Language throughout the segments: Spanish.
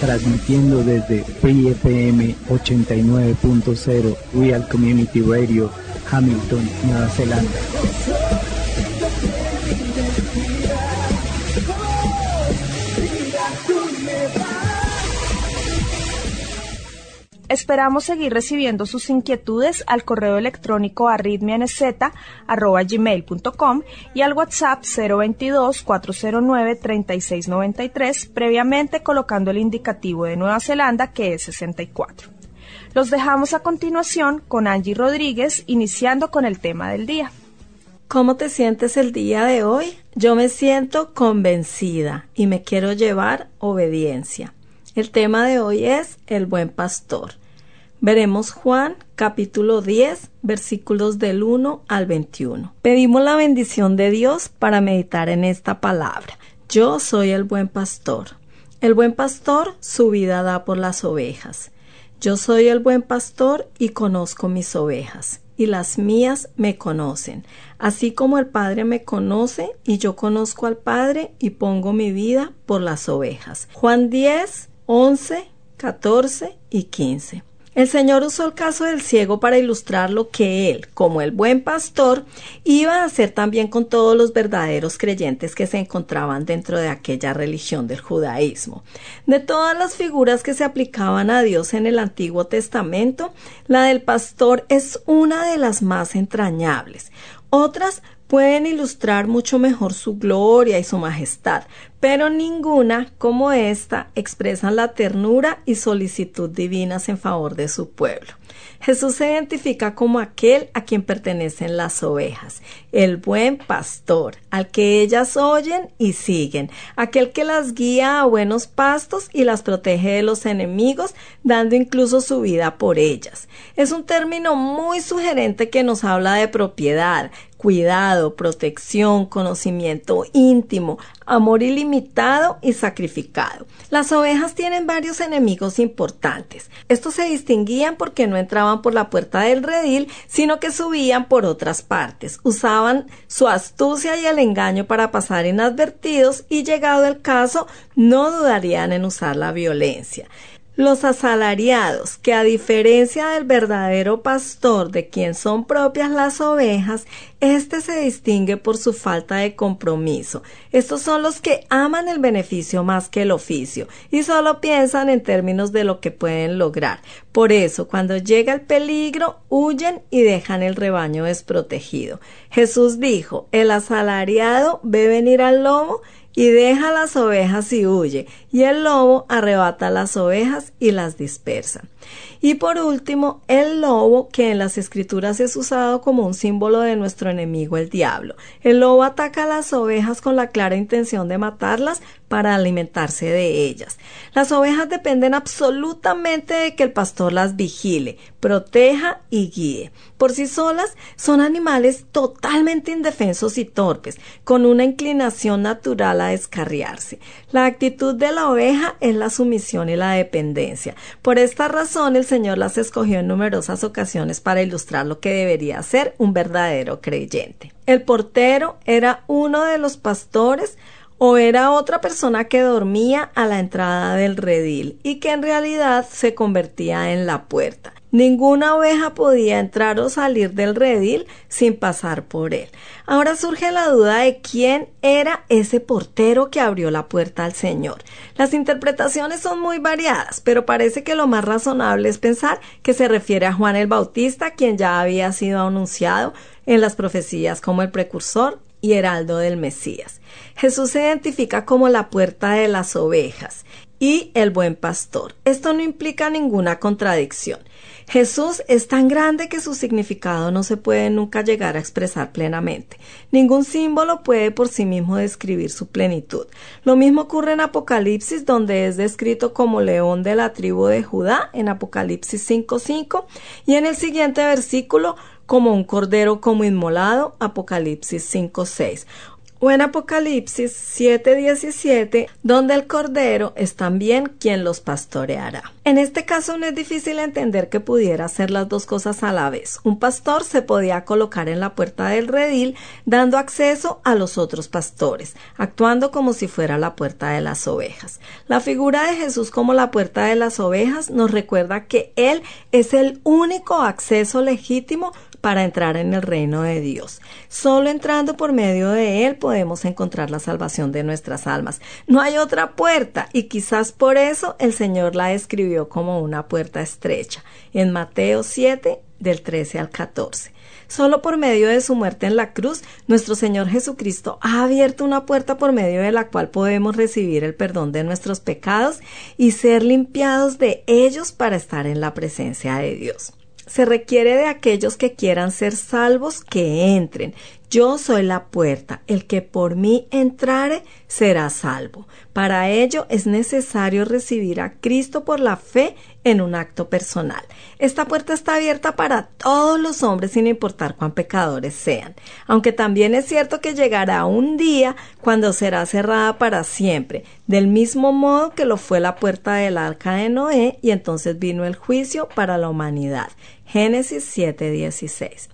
transmitiendo desde Free FM 89.0 Real Community Radio, Hamilton, Nueva Zelanda. Esperamos seguir recibiendo sus inquietudes al correo electrónico arritmianz.gmail.com y al WhatsApp 022-409-3693, previamente colocando el indicativo de Nueva Zelanda que es 64. Los dejamos a continuación con Angie Rodríguez, iniciando con el tema del día. ¿Cómo te sientes el día de hoy? Yo me siento convencida y me quiero llevar obediencia. El tema de hoy es el buen pastor. Veremos Juan capítulo 10 versículos del 1 al 21. Pedimos la bendición de Dios para meditar en esta palabra. Yo soy el buen pastor. El buen pastor su vida da por las ovejas. Yo soy el buen pastor y conozco mis ovejas, y las mías me conocen, así como el Padre me conoce y yo conozco al Padre y pongo mi vida por las ovejas. Juan 10, 11, 14 y 15. El Señor usó el caso del ciego para ilustrar lo que Él, como el buen pastor, iba a hacer también con todos los verdaderos creyentes que se encontraban dentro de aquella religión del judaísmo. De todas las figuras que se aplicaban a Dios en el Antiguo Testamento, la del pastor es una de las más entrañables. Otras pueden ilustrar mucho mejor su gloria y su majestad, pero ninguna como esta expresan la ternura y solicitud divinas en favor de su pueblo. Jesús se identifica como aquel a quien pertenecen las ovejas, el buen pastor, al que ellas oyen y siguen, aquel que las guía a buenos pastos y las protege de los enemigos, dando incluso su vida por ellas. Es un término muy sugerente que nos habla de propiedad, cuidado, protección, conocimiento íntimo, amor ilimitado y sacrificado. Las ovejas tienen varios enemigos importantes. Estos se distinguían porque no entraban por la puerta del redil, sino que subían por otras partes. Usaban su astucia y el engaño para pasar inadvertidos y llegado el caso no dudarían en usar la violencia. Los asalariados, que a diferencia del verdadero pastor de quien son propias las ovejas, éste se distingue por su falta de compromiso. Estos son los que aman el beneficio más que el oficio y solo piensan en términos de lo que pueden lograr. Por eso, cuando llega el peligro, huyen y dejan el rebaño desprotegido. Jesús dijo, el asalariado ve venir al lobo y deja las ovejas y huye, y el lobo arrebata las ovejas y las dispersa. Y por último, el lobo, que en las escrituras es usado como un símbolo de nuestro enemigo el diablo. El lobo ataca a las ovejas con la clara intención de matarlas, para alimentarse de ellas. Las ovejas dependen absolutamente de que el pastor las vigile, proteja y guíe. Por sí solas son animales totalmente indefensos y torpes, con una inclinación natural a descarriarse. La actitud de la oveja es la sumisión y la dependencia. Por esta razón el Señor las escogió en numerosas ocasiones para ilustrar lo que debería ser un verdadero creyente. El portero era uno de los pastores o era otra persona que dormía a la entrada del redil y que en realidad se convertía en la puerta. Ninguna oveja podía entrar o salir del redil sin pasar por él. Ahora surge la duda de quién era ese portero que abrió la puerta al Señor. Las interpretaciones son muy variadas, pero parece que lo más razonable es pensar que se refiere a Juan el Bautista, quien ya había sido anunciado en las profecías como el precursor y heraldo del Mesías. Jesús se identifica como la puerta de las ovejas y el buen pastor. Esto no implica ninguna contradicción. Jesús es tan grande que su significado no se puede nunca llegar a expresar plenamente. Ningún símbolo puede por sí mismo describir su plenitud. Lo mismo ocurre en Apocalipsis, donde es descrito como león de la tribu de Judá, en Apocalipsis 5.5, y en el siguiente versículo como un cordero como inmolado, Apocalipsis 5.6 o en Apocalipsis 7:17, donde el Cordero es también quien los pastoreará. En este caso no es difícil entender que pudiera hacer las dos cosas a la vez. Un pastor se podía colocar en la puerta del redil, dando acceso a los otros pastores, actuando como si fuera la puerta de las ovejas. La figura de Jesús como la puerta de las ovejas nos recuerda que Él es el único acceso legítimo para entrar en el reino de Dios. Solo entrando por medio de Él podemos encontrar la salvación de nuestras almas. No hay otra puerta y quizás por eso el Señor la escribió como una puerta estrecha en Mateo 7 del 13 al 14. Solo por medio de su muerte en la cruz, nuestro Señor Jesucristo ha abierto una puerta por medio de la cual podemos recibir el perdón de nuestros pecados y ser limpiados de ellos para estar en la presencia de Dios se requiere de aquellos que quieran ser salvos que entren. Yo soy la puerta, el que por mí entrare será salvo. Para ello es necesario recibir a Cristo por la fe en un acto personal. Esta puerta está abierta para todos los hombres sin importar cuán pecadores sean, aunque también es cierto que llegará un día cuando será cerrada para siempre, del mismo modo que lo fue la puerta del arca de Noé y entonces vino el juicio para la humanidad. Génesis 7:16.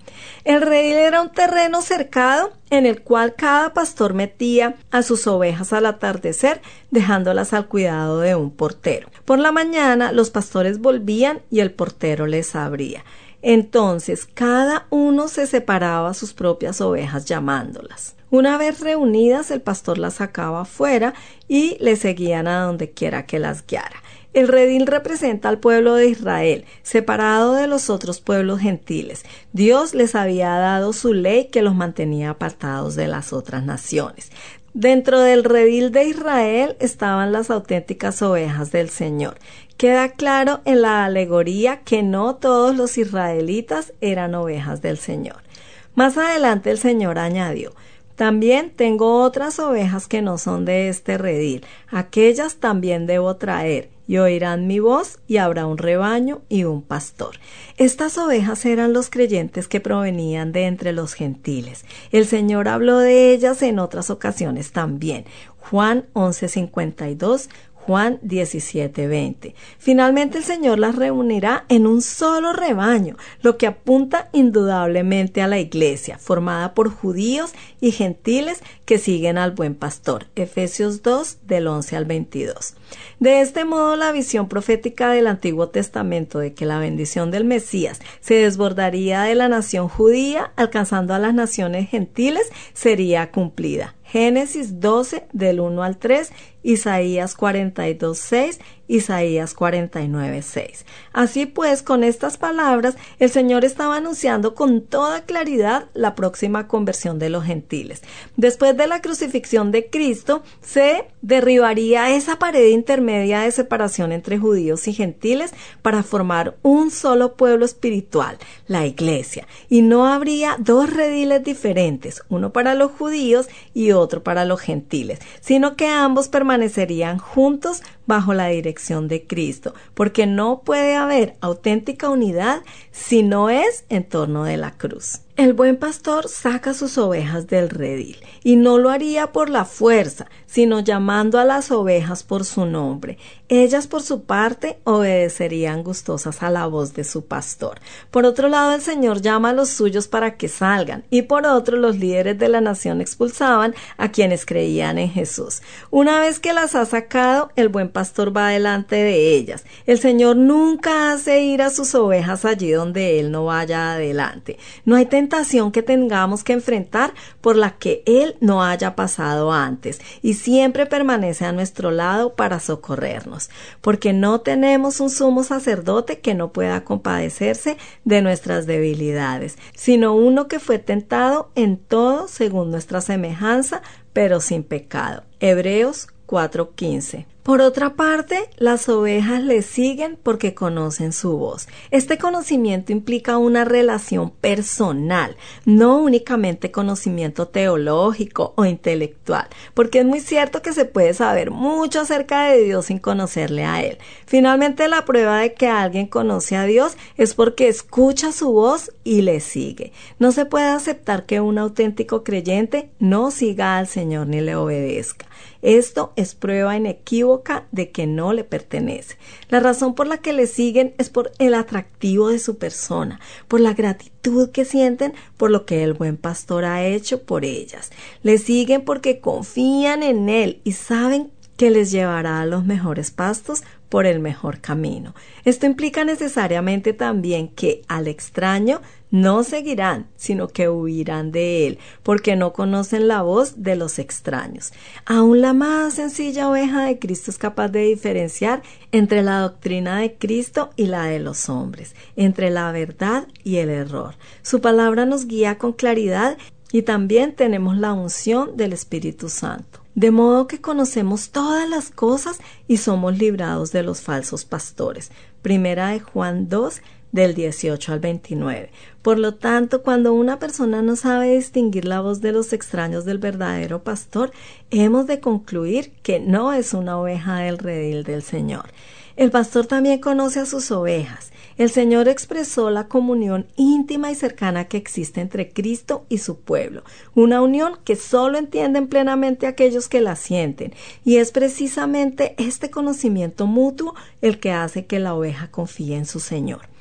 El redil era un terreno cercado en el cual cada pastor metía a sus ovejas al atardecer, dejándolas al cuidado de un portero. Por la mañana los pastores volvían y el portero les abría. Entonces cada uno se separaba a sus propias ovejas llamándolas. Una vez reunidas, el pastor las sacaba afuera y le seguían a donde quiera que las guiara. El redil representa al pueblo de Israel, separado de los otros pueblos gentiles. Dios les había dado su ley que los mantenía apartados de las otras naciones. Dentro del redil de Israel estaban las auténticas ovejas del Señor. Queda claro en la alegoría que no todos los israelitas eran ovejas del Señor. Más adelante el Señor añadió también tengo otras ovejas que no son de este redil, aquellas también debo traer, y oirán mi voz, y habrá un rebaño y un pastor. Estas ovejas eran los creyentes que provenían de entre los gentiles. El Señor habló de ellas en otras ocasiones también. Juan 11:52, Juan 17:20. Finalmente el Señor las reunirá en un solo rebaño, lo que apunta indudablemente a la iglesia, formada por judíos y gentiles que siguen al buen pastor. Efesios 2 del 11 al 22. De este modo la visión profética del Antiguo Testamento de que la bendición del Mesías se desbordaría de la nación judía alcanzando a las naciones gentiles sería cumplida. Génesis 12 del 1 al 3, Isaías 42 6 Isaías 49, 6. Así pues, con estas palabras, el Señor estaba anunciando con toda claridad la próxima conversión de los gentiles. Después de la crucifixión de Cristo, se derribaría esa pared intermedia de separación entre judíos y gentiles para formar un solo pueblo espiritual, la Iglesia, y no habría dos rediles diferentes, uno para los judíos y otro para los gentiles, sino que ambos permanecerían juntos bajo la dirección de Cristo, porque no puede haber auténtica unidad si no es en torno de la cruz. El buen pastor saca sus ovejas del redil, y no lo haría por la fuerza, sino llamando a las ovejas por su nombre. Ellas, por su parte, obedecerían gustosas a la voz de su pastor. Por otro lado, el Señor llama a los suyos para que salgan, y por otro, los líderes de la nación expulsaban a quienes creían en Jesús. Una vez que las ha sacado, el buen pastor va delante de ellas. El Señor nunca hace ir a sus ovejas allí donde Él no vaya adelante. No hay tentación que tengamos que enfrentar por la que Él no haya pasado antes y siempre permanece a nuestro lado para socorrernos, porque no tenemos un sumo sacerdote que no pueda compadecerse de nuestras debilidades, sino uno que fue tentado en todo según nuestra semejanza, pero sin pecado. Hebreos 4:15. Por otra parte, las ovejas le siguen porque conocen su voz. Este conocimiento implica una relación personal, no únicamente conocimiento teológico o intelectual, porque es muy cierto que se puede saber mucho acerca de Dios sin conocerle a Él. Finalmente, la prueba de que alguien conoce a Dios es porque escucha su voz y le sigue. No se puede aceptar que un auténtico creyente no siga al Señor ni le obedezca. Esto es prueba inequívoca de que no le pertenece. La razón por la que le siguen es por el atractivo de su persona, por la gratitud que sienten por lo que el buen pastor ha hecho por ellas. Le siguen porque confían en él y saben que les llevará a los mejores pastos por el mejor camino. Esto implica necesariamente también que al extraño no seguirán, sino que huirán de él, porque no conocen la voz de los extraños. Aún la más sencilla oveja de Cristo es capaz de diferenciar entre la doctrina de Cristo y la de los hombres, entre la verdad y el error. Su palabra nos guía con claridad y también tenemos la unción del Espíritu Santo de modo que conocemos todas las cosas y somos librados de los falsos pastores. Primera de Juan 2 del 18 al 29. Por lo tanto, cuando una persona no sabe distinguir la voz de los extraños del verdadero pastor, hemos de concluir que no es una oveja del redil del Señor. El pastor también conoce a sus ovejas el Señor expresó la comunión íntima y cercana que existe entre Cristo y su pueblo, una unión que solo entienden plenamente aquellos que la sienten, y es precisamente este conocimiento mutuo el que hace que la oveja confíe en su Señor.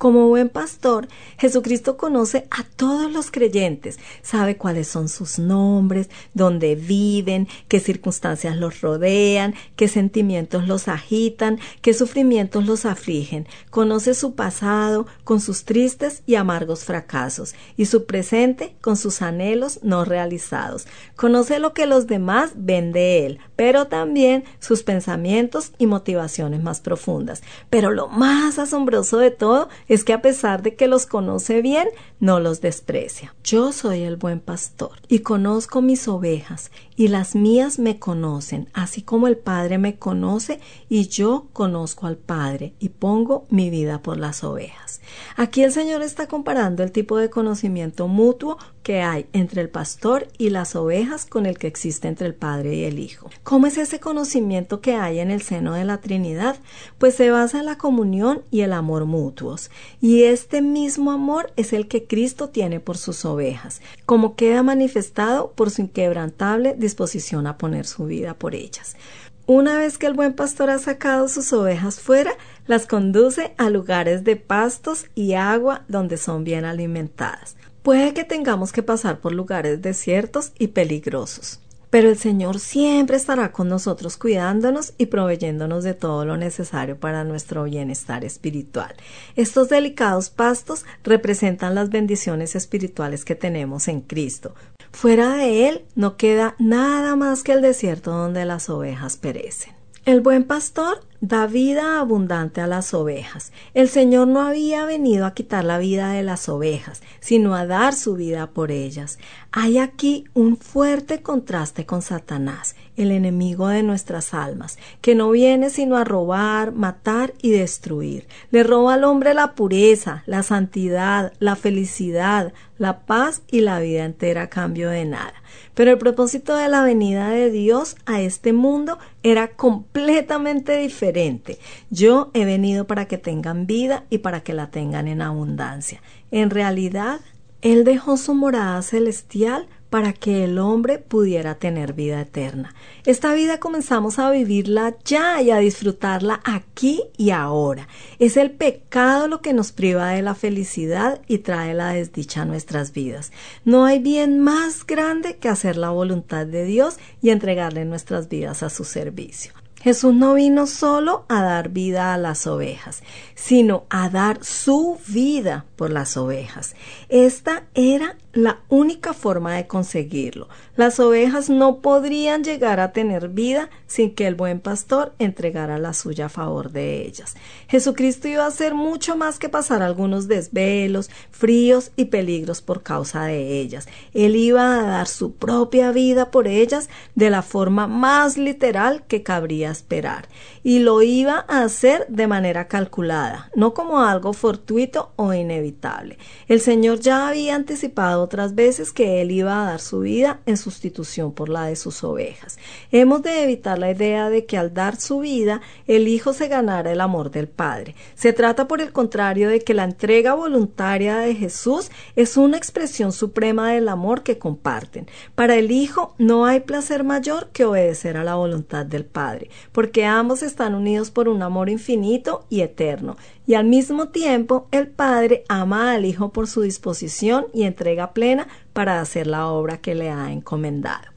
Como buen pastor, Jesucristo conoce a todos los creyentes, sabe cuáles son sus nombres, dónde viven, qué circunstancias los rodean, qué sentimientos los agitan, qué sufrimientos los afligen, conoce su pasado con sus tristes y amargos fracasos y su presente con sus anhelos no realizados, conoce lo que los demás ven de él, pero también sus pensamientos y motivaciones más profundas. Pero lo más asombroso de todo es que a pesar de que los conoce bien, no los desprecia. Yo soy el buen pastor y conozco mis ovejas y las mías me conocen, así como el Padre me conoce y yo conozco al Padre y pongo mi vida por las ovejas. Aquí el Señor está comparando el tipo de conocimiento mutuo que hay entre el pastor y las ovejas con el que existe entre el Padre y el Hijo. ¿Cómo es ese conocimiento que hay en el seno de la Trinidad? Pues se basa en la comunión y el amor mutuos. Y este mismo amor es el que Cristo tiene por sus ovejas, como queda manifestado por su inquebrantable disposición a poner su vida por ellas. Una vez que el buen pastor ha sacado sus ovejas fuera, las conduce a lugares de pastos y agua donde son bien alimentadas. Puede que tengamos que pasar por lugares desiertos y peligrosos, pero el Señor siempre estará con nosotros cuidándonos y proveyéndonos de todo lo necesario para nuestro bienestar espiritual. Estos delicados pastos representan las bendiciones espirituales que tenemos en Cristo. Fuera de Él no queda nada más que el desierto donde las ovejas perecen. El buen pastor da vida abundante a las ovejas. El Señor no había venido a quitar la vida de las ovejas, sino a dar su vida por ellas. Hay aquí un fuerte contraste con Satanás, el enemigo de nuestras almas, que no viene sino a robar, matar y destruir. Le roba al hombre la pureza, la santidad, la felicidad, la paz y la vida entera a cambio de nada. Pero el propósito de la venida de Dios a este mundo era completamente diferente. Yo he venido para que tengan vida y para que la tengan en abundancia. En realidad, Él dejó su morada celestial para que el hombre pudiera tener vida eterna. Esta vida comenzamos a vivirla ya y a disfrutarla aquí y ahora. Es el pecado lo que nos priva de la felicidad y trae la desdicha a nuestras vidas. No hay bien más grande que hacer la voluntad de Dios y entregarle nuestras vidas a su servicio. Jesús no vino solo a dar vida a las ovejas, sino a dar su vida por las ovejas. Esta era la única forma de conseguirlo. Las ovejas no podrían llegar a tener vida sin que el buen pastor entregara la suya a favor de ellas. Jesucristo iba a hacer mucho más que pasar algunos desvelos, fríos y peligros por causa de ellas. Él iba a dar su propia vida por ellas de la forma más literal que cabría esperar. Y lo iba a hacer de manera calculada, no como algo fortuito o inevitable. El Señor ya había anticipado otras veces que Él iba a dar su vida en sustitución por la de sus ovejas. Hemos de evitar la idea de que al dar su vida el Hijo se ganara el amor del Padre. Se trata por el contrario de que la entrega voluntaria de Jesús es una expresión suprema del amor que comparten. Para el Hijo no hay placer mayor que obedecer a la voluntad del Padre, porque ambos están unidos por un amor infinito y eterno, y al mismo tiempo el Padre ama al Hijo por su disposición y entrega plena para hacer la obra que le ha encomendado.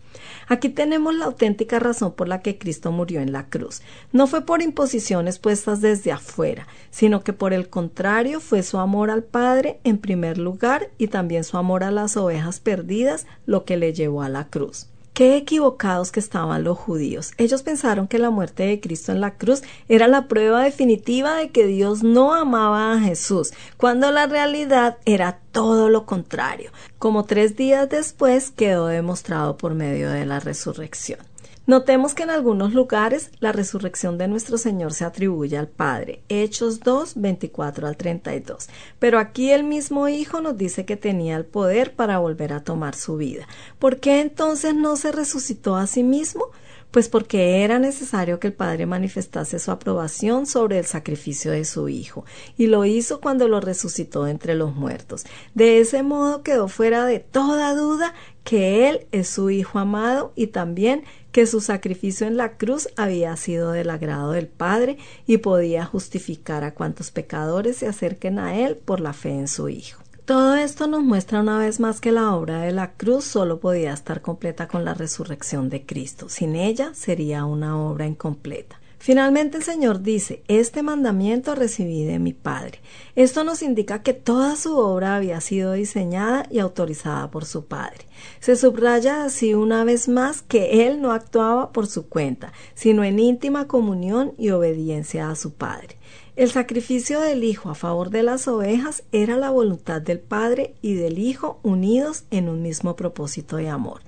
Aquí tenemos la auténtica razón por la que Cristo murió en la cruz. No fue por imposiciones puestas desde afuera, sino que por el contrario fue su amor al Padre en primer lugar y también su amor a las ovejas perdidas lo que le llevó a la cruz. Qué equivocados que estaban los judíos. Ellos pensaron que la muerte de Cristo en la cruz era la prueba definitiva de que Dios no amaba a Jesús, cuando la realidad era todo lo contrario, como tres días después quedó demostrado por medio de la resurrección. Notemos que en algunos lugares la resurrección de nuestro Señor se atribuye al Padre, Hechos 2, 24 al 32. Pero aquí el mismo Hijo nos dice que tenía el poder para volver a tomar su vida. ¿Por qué entonces no se resucitó a sí mismo? Pues porque era necesario que el Padre manifestase su aprobación sobre el sacrificio de su Hijo, y lo hizo cuando lo resucitó entre los muertos. De ese modo quedó fuera de toda duda que Él es su Hijo amado y también que su sacrificio en la cruz había sido del agrado del Padre y podía justificar a cuantos pecadores se acerquen a Él por la fe en su Hijo. Todo esto nos muestra una vez más que la obra de la cruz solo podía estar completa con la resurrección de Cristo. Sin ella sería una obra incompleta. Finalmente el Señor dice, este mandamiento recibí de mi Padre. Esto nos indica que toda su obra había sido diseñada y autorizada por su Padre. Se subraya así una vez más que Él no actuaba por su cuenta, sino en íntima comunión y obediencia a su Padre. El sacrificio del Hijo a favor de las ovejas era la voluntad del Padre y del Hijo unidos en un mismo propósito de amor.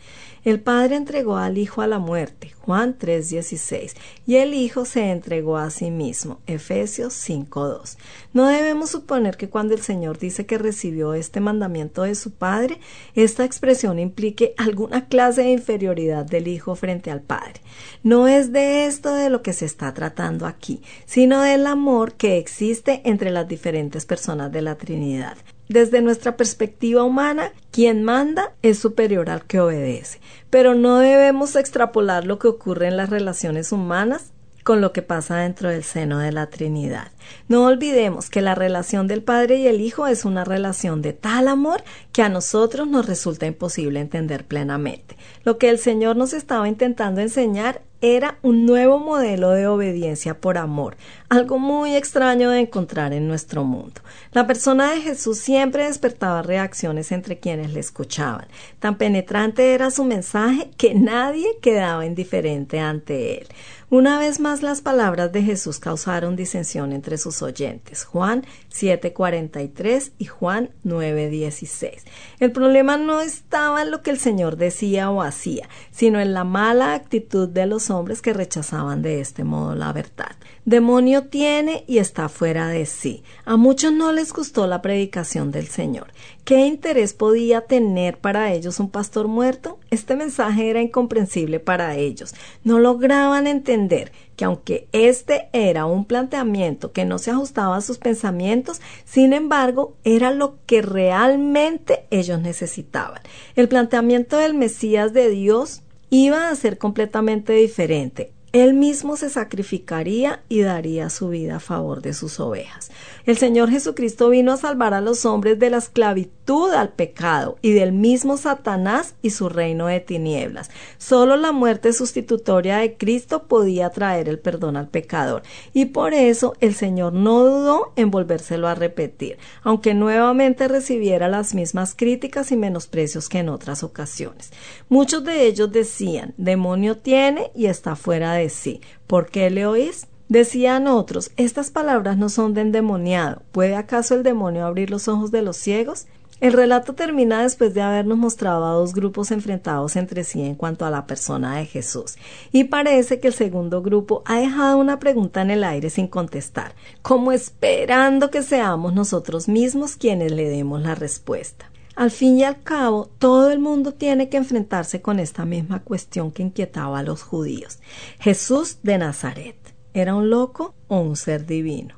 El Padre entregó al Hijo a la muerte, Juan 3:16, y el Hijo se entregó a sí mismo, Efesios 5:2. No debemos suponer que cuando el Señor dice que recibió este mandamiento de su Padre, esta expresión implique alguna clase de inferioridad del Hijo frente al Padre. No es de esto de lo que se está tratando aquí, sino del amor que existe entre las diferentes personas de la Trinidad. Desde nuestra perspectiva humana, quien manda es superior al que obedece, pero no debemos extrapolar lo que ocurre en las relaciones humanas con lo que pasa dentro del seno de la Trinidad. No olvidemos que la relación del Padre y el Hijo es una relación de tal amor que a nosotros nos resulta imposible entender plenamente. Lo que el Señor nos estaba intentando enseñar era un nuevo modelo de obediencia por amor, algo muy extraño de encontrar en nuestro mundo. La persona de Jesús siempre despertaba reacciones entre quienes le escuchaban. Tan penetrante era su mensaje que nadie quedaba indiferente ante él. Una vez más las palabras de Jesús causaron disensión entre sus oyentes. Juan 7:43 y Juan 9:16. El problema no estaba en lo que el Señor decía o hacía, sino en la mala actitud de los hombres que rechazaban de este modo la verdad. Demonio tiene y está fuera de sí. A muchos no les gustó la predicación del Señor. ¿Qué interés podía tener para ellos un pastor muerto? Este mensaje era incomprensible para ellos. No lograban entender que aunque este era un planteamiento que no se ajustaba a sus pensamientos, sin embargo, era lo que realmente ellos necesitaban. El planteamiento del Mesías de Dios iba a ser completamente diferente. Él mismo se sacrificaría y daría su vida a favor de sus ovejas. El Señor Jesucristo vino a salvar a los hombres de la esclavitud al pecado y del mismo Satanás y su reino de tinieblas. Solo la muerte sustitutoria de Cristo podía traer el perdón al pecador y por eso el Señor no dudó en volvérselo a repetir, aunque nuevamente recibiera las mismas críticas y menosprecios que en otras ocasiones. Muchos de ellos decían, demonio tiene y está fuera de sí. ¿Por qué le oís? Decían otros, estas palabras no son de endemoniado. ¿Puede acaso el demonio abrir los ojos de los ciegos? El relato termina después de habernos mostrado a dos grupos enfrentados entre sí en cuanto a la persona de Jesús, y parece que el segundo grupo ha dejado una pregunta en el aire sin contestar, como esperando que seamos nosotros mismos quienes le demos la respuesta. Al fin y al cabo, todo el mundo tiene que enfrentarse con esta misma cuestión que inquietaba a los judíos. Jesús de Nazaret. ¿Era un loco o un ser divino?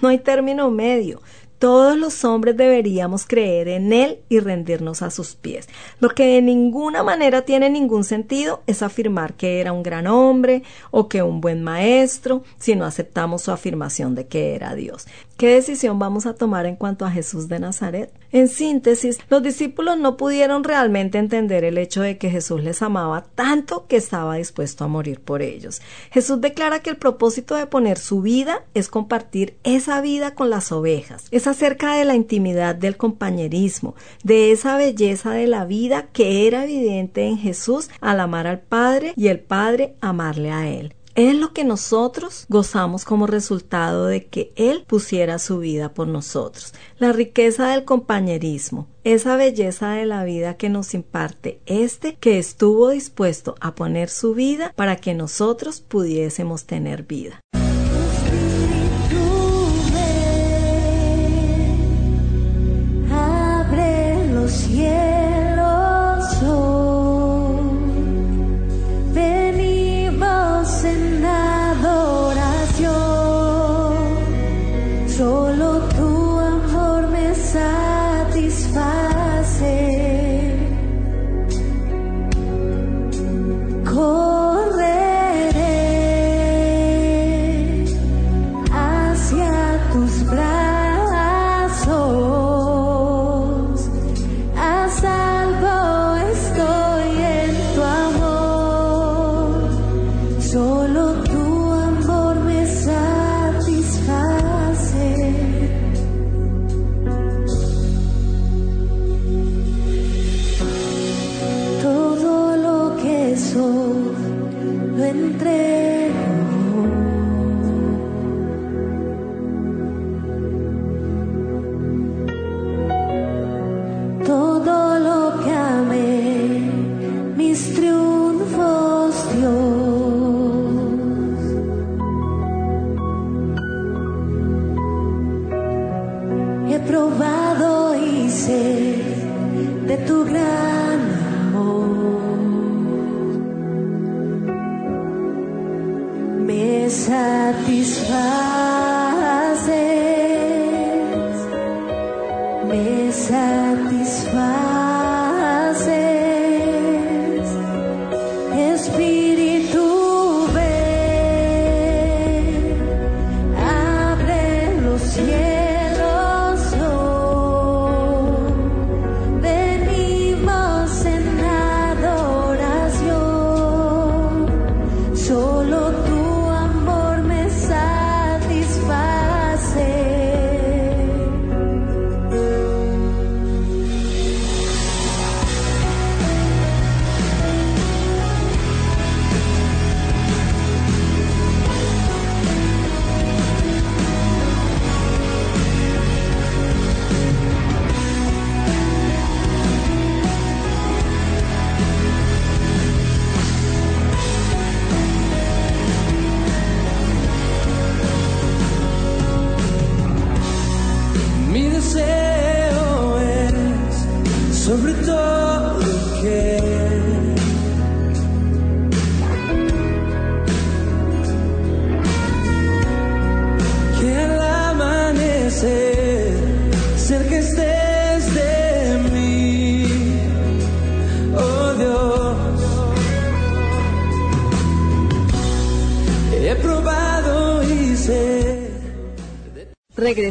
No hay término medio. Todos los hombres deberíamos creer en Él y rendirnos a sus pies. Lo que de ninguna manera tiene ningún sentido es afirmar que era un gran hombre o que un buen maestro si no aceptamos su afirmación de que era Dios. ¿Qué decisión vamos a tomar en cuanto a Jesús de Nazaret? En síntesis, los discípulos no pudieron realmente entender el hecho de que Jesús les amaba tanto que estaba dispuesto a morir por ellos. Jesús declara que el propósito de poner su vida es compartir esa vida con las ovejas. Es acerca de la intimidad del compañerismo, de esa belleza de la vida que era evidente en Jesús al amar al Padre y el Padre amarle a Él. Es lo que nosotros gozamos como resultado de que Él pusiera su vida por nosotros. La riqueza del compañerismo, esa belleza de la vida que nos imparte este que estuvo dispuesto a poner su vida para que nosotros pudiésemos tener vida.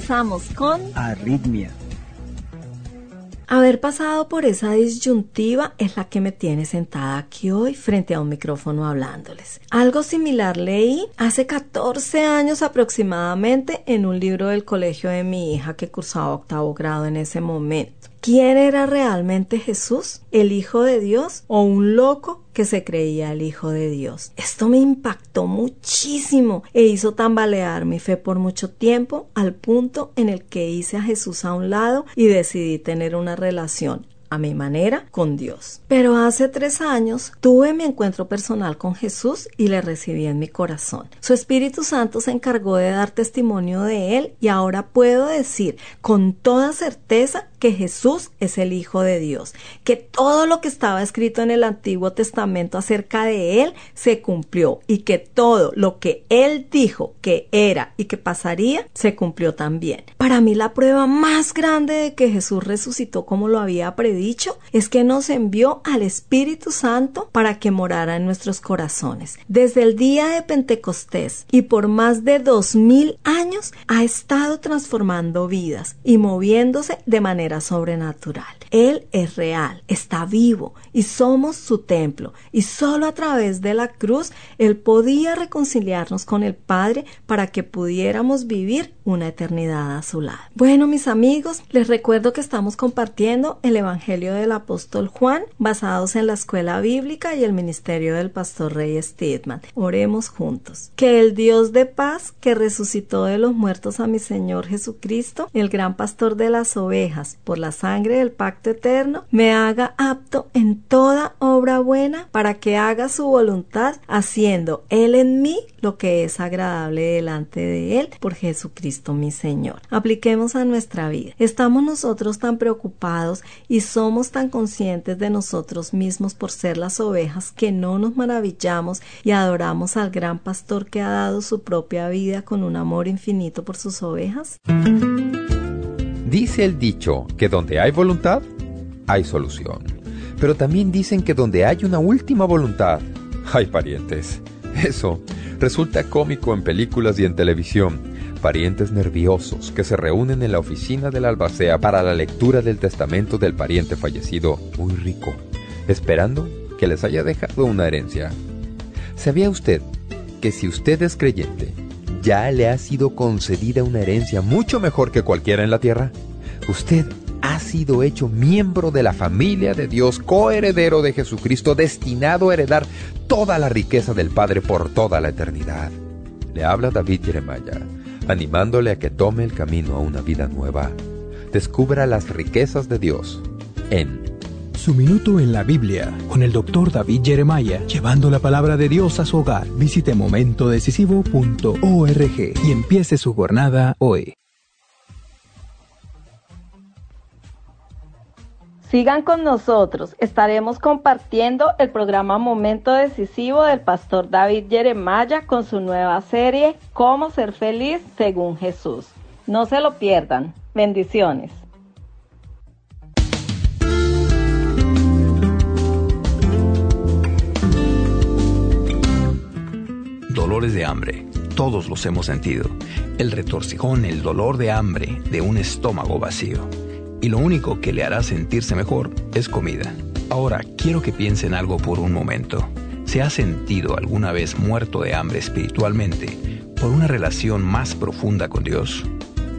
Regresamos con Arritmia. Haber pasado por esa disyuntiva es la que me tiene sentada aquí hoy frente a un micrófono hablándoles. Algo similar leí hace 14 años aproximadamente en un libro del colegio de mi hija que cursaba octavo grado en ese momento. ¿Quién era realmente Jesús? ¿El Hijo de Dios o un loco que se creía el Hijo de Dios? Esto me impactó muchísimo e hizo tambalear mi fe por mucho tiempo al punto en el que hice a Jesús a un lado y decidí tener una relación a mi manera con Dios. Pero hace tres años tuve mi encuentro personal con Jesús y le recibí en mi corazón. Su Espíritu Santo se encargó de dar testimonio de él y ahora puedo decir con toda certeza que Jesús es el Hijo de Dios, que todo lo que estaba escrito en el Antiguo Testamento acerca de Él se cumplió y que todo lo que Él dijo que era y que pasaría se cumplió también. Para mí la prueba más grande de que Jesús resucitó como lo había predicho es que nos envió al Espíritu Santo para que morara en nuestros corazones. Desde el día de Pentecostés y por más de dos mil años ha estado transformando vidas y moviéndose de manera sobrenatural. Él es real, está vivo y somos su templo. Y solo a través de la cruz Él podía reconciliarnos con el Padre para que pudiéramos vivir una eternidad a su lado. Bueno, mis amigos, les recuerdo que estamos compartiendo el Evangelio del apóstol Juan basados en la escuela bíblica y el ministerio del pastor Rey Stedman. Oremos juntos. Que el Dios de paz que resucitó de los muertos a mi Señor Jesucristo, el gran pastor de las ovejas, por la sangre del pacto eterno, me haga apto en toda obra buena para que haga su voluntad, haciendo Él en mí lo que es agradable delante de Él por Jesucristo mi Señor. Apliquemos a nuestra vida. Estamos nosotros tan preocupados y somos tan conscientes de nosotros mismos por ser las ovejas que no nos maravillamos y adoramos al gran pastor que ha dado su propia vida con un amor infinito por sus ovejas. Dice el dicho que donde hay voluntad, hay solución. Pero también dicen que donde hay una última voluntad, hay parientes. Eso resulta cómico en películas y en televisión. Parientes nerviosos que se reúnen en la oficina del albacea para la lectura del testamento del pariente fallecido muy rico, esperando que les haya dejado una herencia. ¿Sabía usted que si usted es creyente, ya le ha sido concedida una herencia mucho mejor que cualquiera en la tierra? Usted ha sido hecho miembro de la familia de Dios, coheredero de Jesucristo, destinado a heredar toda la riqueza del Padre por toda la eternidad. Le habla David Jeremiah, animándole a que tome el camino a una vida nueva. Descubra las riquezas de Dios en Su minuto en la Biblia con el doctor David Jeremiah, llevando la palabra de Dios a su hogar. Visite momentodecisivo.org y empiece su jornada hoy. Sigan con nosotros, estaremos compartiendo el programa Momento Decisivo del pastor David Jeremiah con su nueva serie Cómo ser feliz según Jesús. No se lo pierdan. Bendiciones. Dolores de hambre. Todos los hemos sentido. El retorcijón, el dolor de hambre de un estómago vacío. Y lo único que le hará sentirse mejor es comida. Ahora, quiero que piense en algo por un momento. ¿Se ha sentido alguna vez muerto de hambre espiritualmente por una relación más profunda con Dios?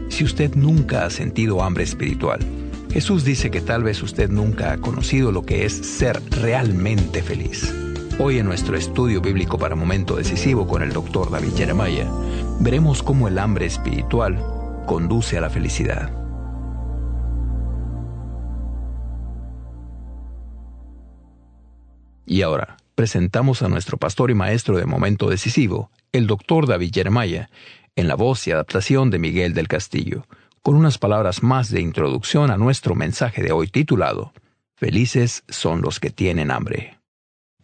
Si usted nunca ha sentido hambre espiritual, Jesús dice que tal vez usted nunca ha conocido lo que es ser realmente feliz. Hoy en nuestro estudio bíblico para momento decisivo con el doctor David Jeremiah, veremos cómo el hambre espiritual conduce a la felicidad. Y ahora, presentamos a nuestro pastor y maestro de momento decisivo, el doctor David Jeremiah, en la voz y adaptación de Miguel del Castillo, con unas palabras más de introducción a nuestro mensaje de hoy titulado Felices son los que tienen hambre.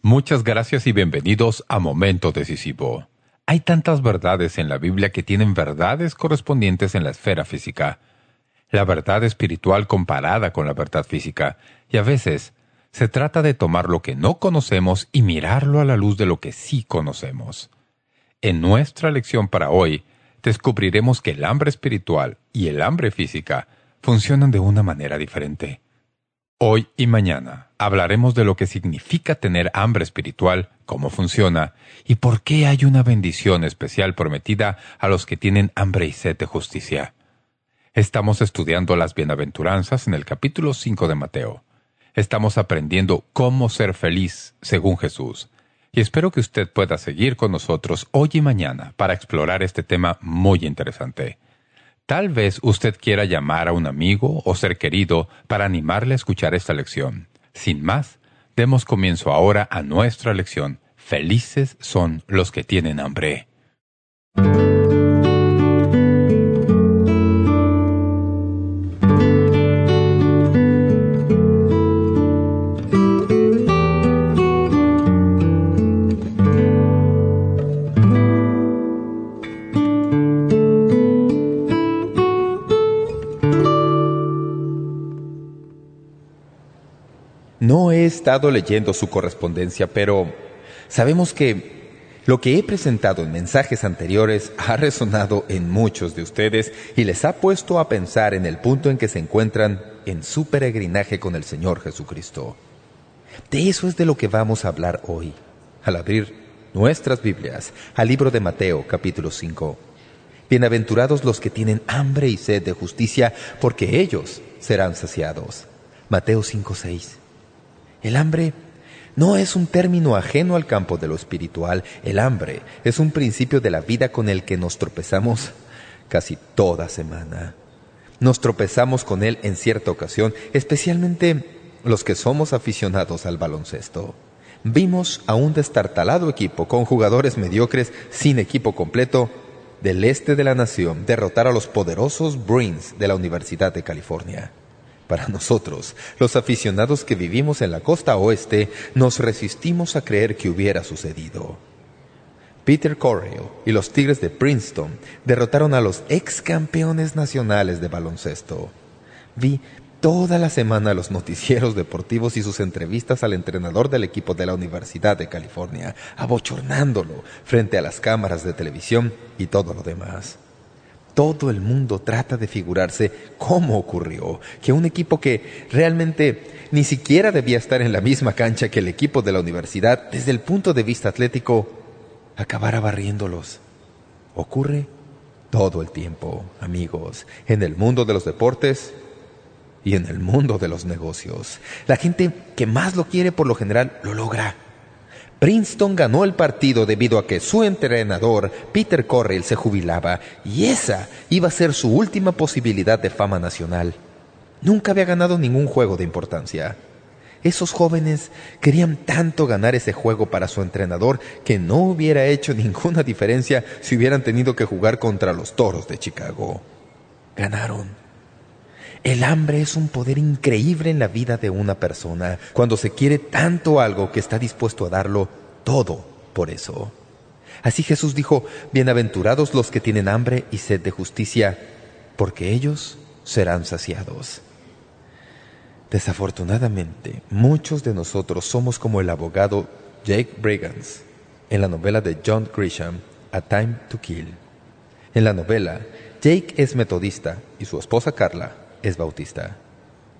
Muchas gracias y bienvenidos a Momento Decisivo. Hay tantas verdades en la Biblia que tienen verdades correspondientes en la esfera física. La verdad espiritual comparada con la verdad física. Y a veces se trata de tomar lo que no conocemos y mirarlo a la luz de lo que sí conocemos. En nuestra lección para hoy, descubriremos que el hambre espiritual y el hambre física funcionan de una manera diferente. Hoy y mañana hablaremos de lo que significa tener hambre espiritual, cómo funciona y por qué hay una bendición especial prometida a los que tienen hambre y sed de justicia. Estamos estudiando las bienaventuranzas en el capítulo 5 de Mateo. Estamos aprendiendo cómo ser feliz según Jesús. Y espero que usted pueda seguir con nosotros hoy y mañana para explorar este tema muy interesante. Tal vez usted quiera llamar a un amigo o ser querido para animarle a escuchar esta lección. Sin más, demos comienzo ahora a nuestra lección. Felices son los que tienen hambre. No he estado leyendo su correspondencia, pero sabemos que lo que he presentado en mensajes anteriores ha resonado en muchos de ustedes y les ha puesto a pensar en el punto en que se encuentran en su peregrinaje con el Señor Jesucristo. De eso es de lo que vamos a hablar hoy, al abrir nuestras Biblias al libro de Mateo capítulo 5. Bienaventurados los que tienen hambre y sed de justicia, porque ellos serán saciados. Mateo 5.6 el hambre no es un término ajeno al campo de lo espiritual. El hambre es un principio de la vida con el que nos tropezamos casi toda semana. Nos tropezamos con él en cierta ocasión, especialmente los que somos aficionados al baloncesto. Vimos a un destartalado equipo con jugadores mediocres sin equipo completo del este de la nación derrotar a los poderosos Bruins de la Universidad de California. Para nosotros, los aficionados que vivimos en la costa oeste, nos resistimos a creer que hubiera sucedido. Peter Correll y los Tigres de Princeton derrotaron a los ex campeones nacionales de baloncesto. Vi toda la semana los noticieros deportivos y sus entrevistas al entrenador del equipo de la Universidad de California, abochornándolo frente a las cámaras de televisión y todo lo demás. Todo el mundo trata de figurarse cómo ocurrió que un equipo que realmente ni siquiera debía estar en la misma cancha que el equipo de la universidad desde el punto de vista atlético acabara barriéndolos. Ocurre todo el tiempo, amigos, en el mundo de los deportes y en el mundo de los negocios. La gente que más lo quiere por lo general lo logra. Princeton ganó el partido debido a que su entrenador, Peter Correll, se jubilaba y esa iba a ser su última posibilidad de fama nacional. Nunca había ganado ningún juego de importancia. Esos jóvenes querían tanto ganar ese juego para su entrenador que no hubiera hecho ninguna diferencia si hubieran tenido que jugar contra los Toros de Chicago. Ganaron. El hambre es un poder increíble en la vida de una persona cuando se quiere tanto algo que está dispuesto a darlo todo por eso. Así Jesús dijo, Bienaventurados los que tienen hambre y sed de justicia, porque ellos serán saciados. Desafortunadamente, muchos de nosotros somos como el abogado Jake Brigans en la novela de John Grisham, A Time to Kill. En la novela, Jake es metodista y su esposa Carla es bautista.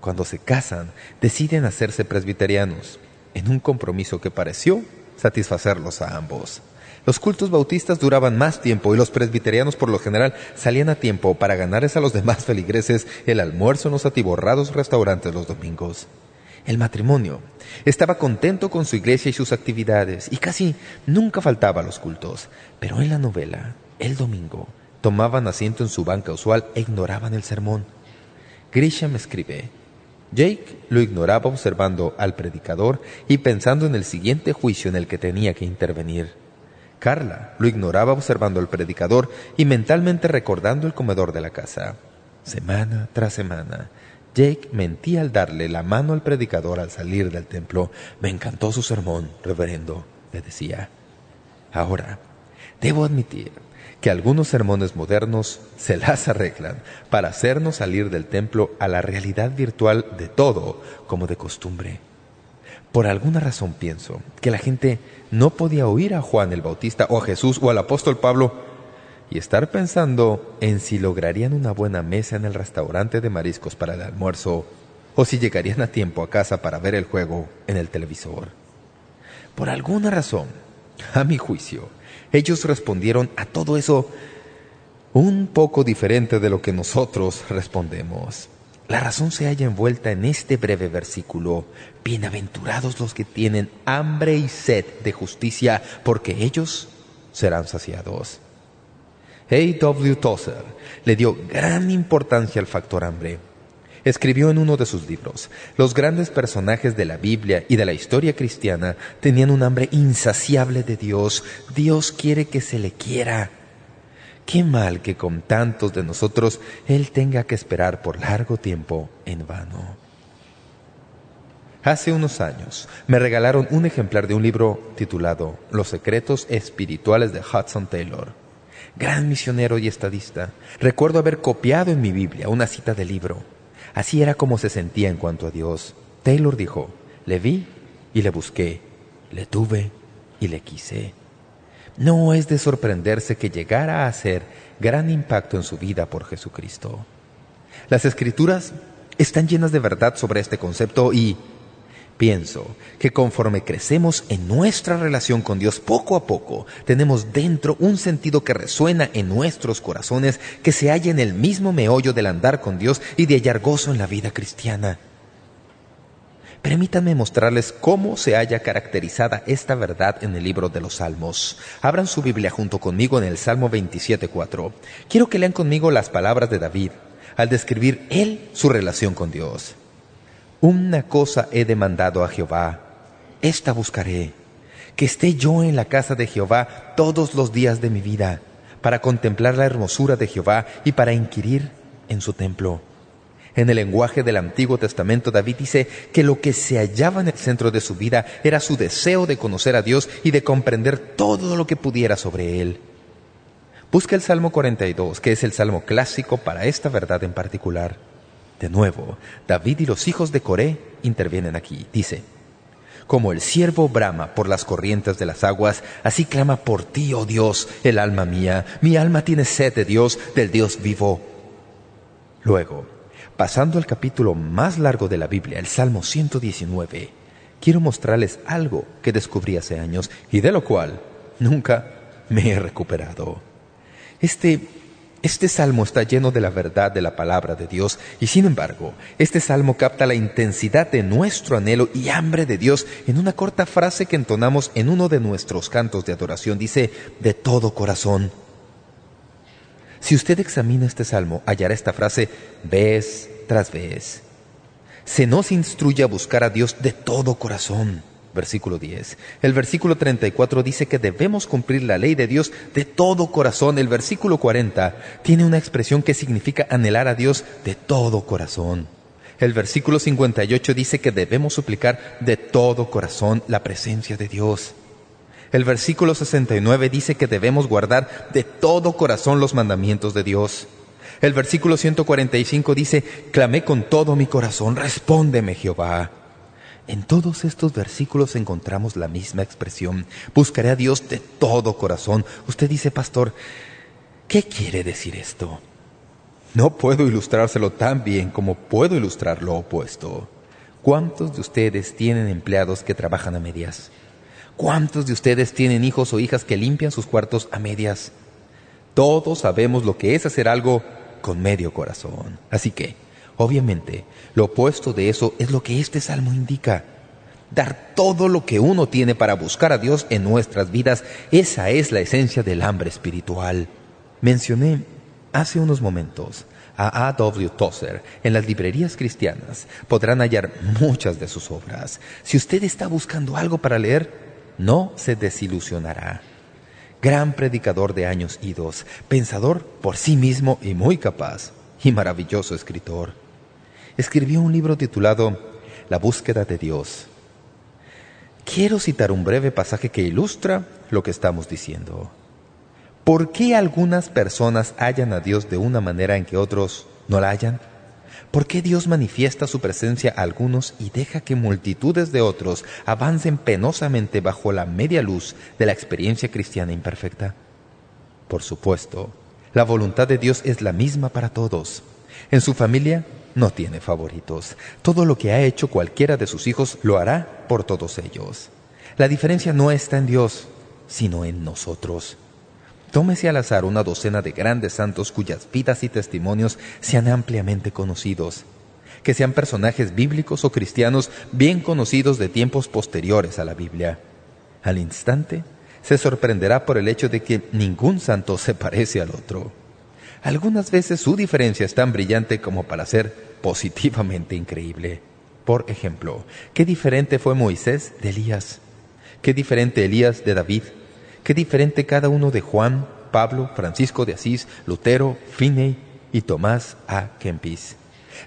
Cuando se casan, deciden hacerse presbiterianos, en un compromiso que pareció satisfacerlos a ambos. Los cultos bautistas duraban más tiempo y los presbiterianos por lo general salían a tiempo para ganarles a los demás feligreses el almuerzo en los atiborrados restaurantes los domingos. El matrimonio estaba contento con su iglesia y sus actividades y casi nunca faltaba a los cultos. Pero en la novela, el domingo, tomaban asiento en su banca usual e ignoraban el sermón. Grisham escribe, Jake lo ignoraba observando al predicador y pensando en el siguiente juicio en el que tenía que intervenir. Carla lo ignoraba observando al predicador y mentalmente recordando el comedor de la casa. Semana tras semana, Jake mentía al darle la mano al predicador al salir del templo. Me encantó su sermón, reverendo, le decía. Ahora, debo admitir que algunos sermones modernos se las arreglan para hacernos salir del templo a la realidad virtual de todo como de costumbre. Por alguna razón pienso que la gente no podía oír a Juan el Bautista o a Jesús o al apóstol Pablo y estar pensando en si lograrían una buena mesa en el restaurante de mariscos para el almuerzo o si llegarían a tiempo a casa para ver el juego en el televisor. Por alguna razón, a mi juicio, ellos respondieron a todo eso un poco diferente de lo que nosotros respondemos. La razón se halla envuelta en este breve versículo. Bienaventurados los que tienen hambre y sed de justicia, porque ellos serán saciados. A. W. Tozer le dio gran importancia al factor hambre. Escribió en uno de sus libros, los grandes personajes de la Biblia y de la historia cristiana tenían un hambre insaciable de Dios. Dios quiere que se le quiera. Qué mal que con tantos de nosotros Él tenga que esperar por largo tiempo en vano. Hace unos años me regalaron un ejemplar de un libro titulado Los secretos espirituales de Hudson Taylor. Gran misionero y estadista, recuerdo haber copiado en mi Biblia una cita del libro Así era como se sentía en cuanto a Dios. Taylor dijo, le vi y le busqué, le tuve y le quise. No es de sorprenderse que llegara a hacer gran impacto en su vida por Jesucristo. Las Escrituras están llenas de verdad sobre este concepto y Pienso que conforme crecemos en nuestra relación con Dios, poco a poco tenemos dentro un sentido que resuena en nuestros corazones, que se halla en el mismo meollo del andar con Dios y de hallar gozo en la vida cristiana. Permítanme mostrarles cómo se halla caracterizada esta verdad en el libro de los Salmos. Abran su Biblia junto conmigo en el Salmo 27.4. Quiero que lean conmigo las palabras de David al describir él su relación con Dios. Una cosa he demandado a Jehová, esta buscaré, que esté yo en la casa de Jehová todos los días de mi vida, para contemplar la hermosura de Jehová y para inquirir en su templo. En el lenguaje del Antiguo Testamento, David dice que lo que se hallaba en el centro de su vida era su deseo de conocer a Dios y de comprender todo lo que pudiera sobre Él. Busca el Salmo 42, que es el salmo clásico para esta verdad en particular. De nuevo, David y los hijos de Coré intervienen aquí. Dice, Como el siervo brama por las corrientes de las aguas, así clama por ti, oh Dios, el alma mía. Mi alma tiene sed de Dios, del Dios vivo. Luego, pasando al capítulo más largo de la Biblia, el Salmo 119, quiero mostrarles algo que descubrí hace años y de lo cual nunca me he recuperado. Este este salmo está lleno de la verdad de la palabra de Dios y sin embargo, este salmo capta la intensidad de nuestro anhelo y hambre de Dios en una corta frase que entonamos en uno de nuestros cantos de adoración. Dice, de todo corazón. Si usted examina este salmo, hallará esta frase vez tras vez. Se nos instruye a buscar a Dios de todo corazón versículo 10. El versículo 34 dice que debemos cumplir la ley de Dios de todo corazón. El versículo 40 tiene una expresión que significa anhelar a Dios de todo corazón. El versículo 58 dice que debemos suplicar de todo corazón la presencia de Dios. El versículo 69 dice que debemos guardar de todo corazón los mandamientos de Dios. El versículo 145 dice, clamé con todo mi corazón, respóndeme Jehová. En todos estos versículos encontramos la misma expresión. Buscaré a Dios de todo corazón. Usted dice, pastor, ¿qué quiere decir esto? No puedo ilustrárselo tan bien como puedo ilustrar lo opuesto. ¿Cuántos de ustedes tienen empleados que trabajan a medias? ¿Cuántos de ustedes tienen hijos o hijas que limpian sus cuartos a medias? Todos sabemos lo que es hacer algo con medio corazón. Así que, Obviamente, lo opuesto de eso es lo que este salmo indica. Dar todo lo que uno tiene para buscar a Dios en nuestras vidas, esa es la esencia del hambre espiritual. Mencioné hace unos momentos a A. W. Tozer en las librerías cristianas. Podrán hallar muchas de sus obras. Si usted está buscando algo para leer, no se desilusionará. Gran predicador de años idos, pensador por sí mismo y muy capaz, y maravilloso escritor. Escribió un libro titulado La búsqueda de Dios. Quiero citar un breve pasaje que ilustra lo que estamos diciendo. ¿Por qué algunas personas hallan a Dios de una manera en que otros no la hallan? ¿Por qué Dios manifiesta su presencia a algunos y deja que multitudes de otros avancen penosamente bajo la media luz de la experiencia cristiana imperfecta? Por supuesto, la voluntad de Dios es la misma para todos. En su familia no tiene favoritos. Todo lo que ha hecho cualquiera de sus hijos lo hará por todos ellos. La diferencia no está en Dios, sino en nosotros. Tómese al azar una docena de grandes santos cuyas vidas y testimonios sean ampliamente conocidos, que sean personajes bíblicos o cristianos bien conocidos de tiempos posteriores a la Biblia. Al instante, se sorprenderá por el hecho de que ningún santo se parece al otro. Algunas veces su diferencia es tan brillante como para ser positivamente increíble. Por ejemplo, ¿qué diferente fue Moisés de Elías? ¿Qué diferente Elías de David? Qué diferente cada uno de Juan, Pablo, Francisco de Asís, Lutero, Finney y Tomás A. Kempis.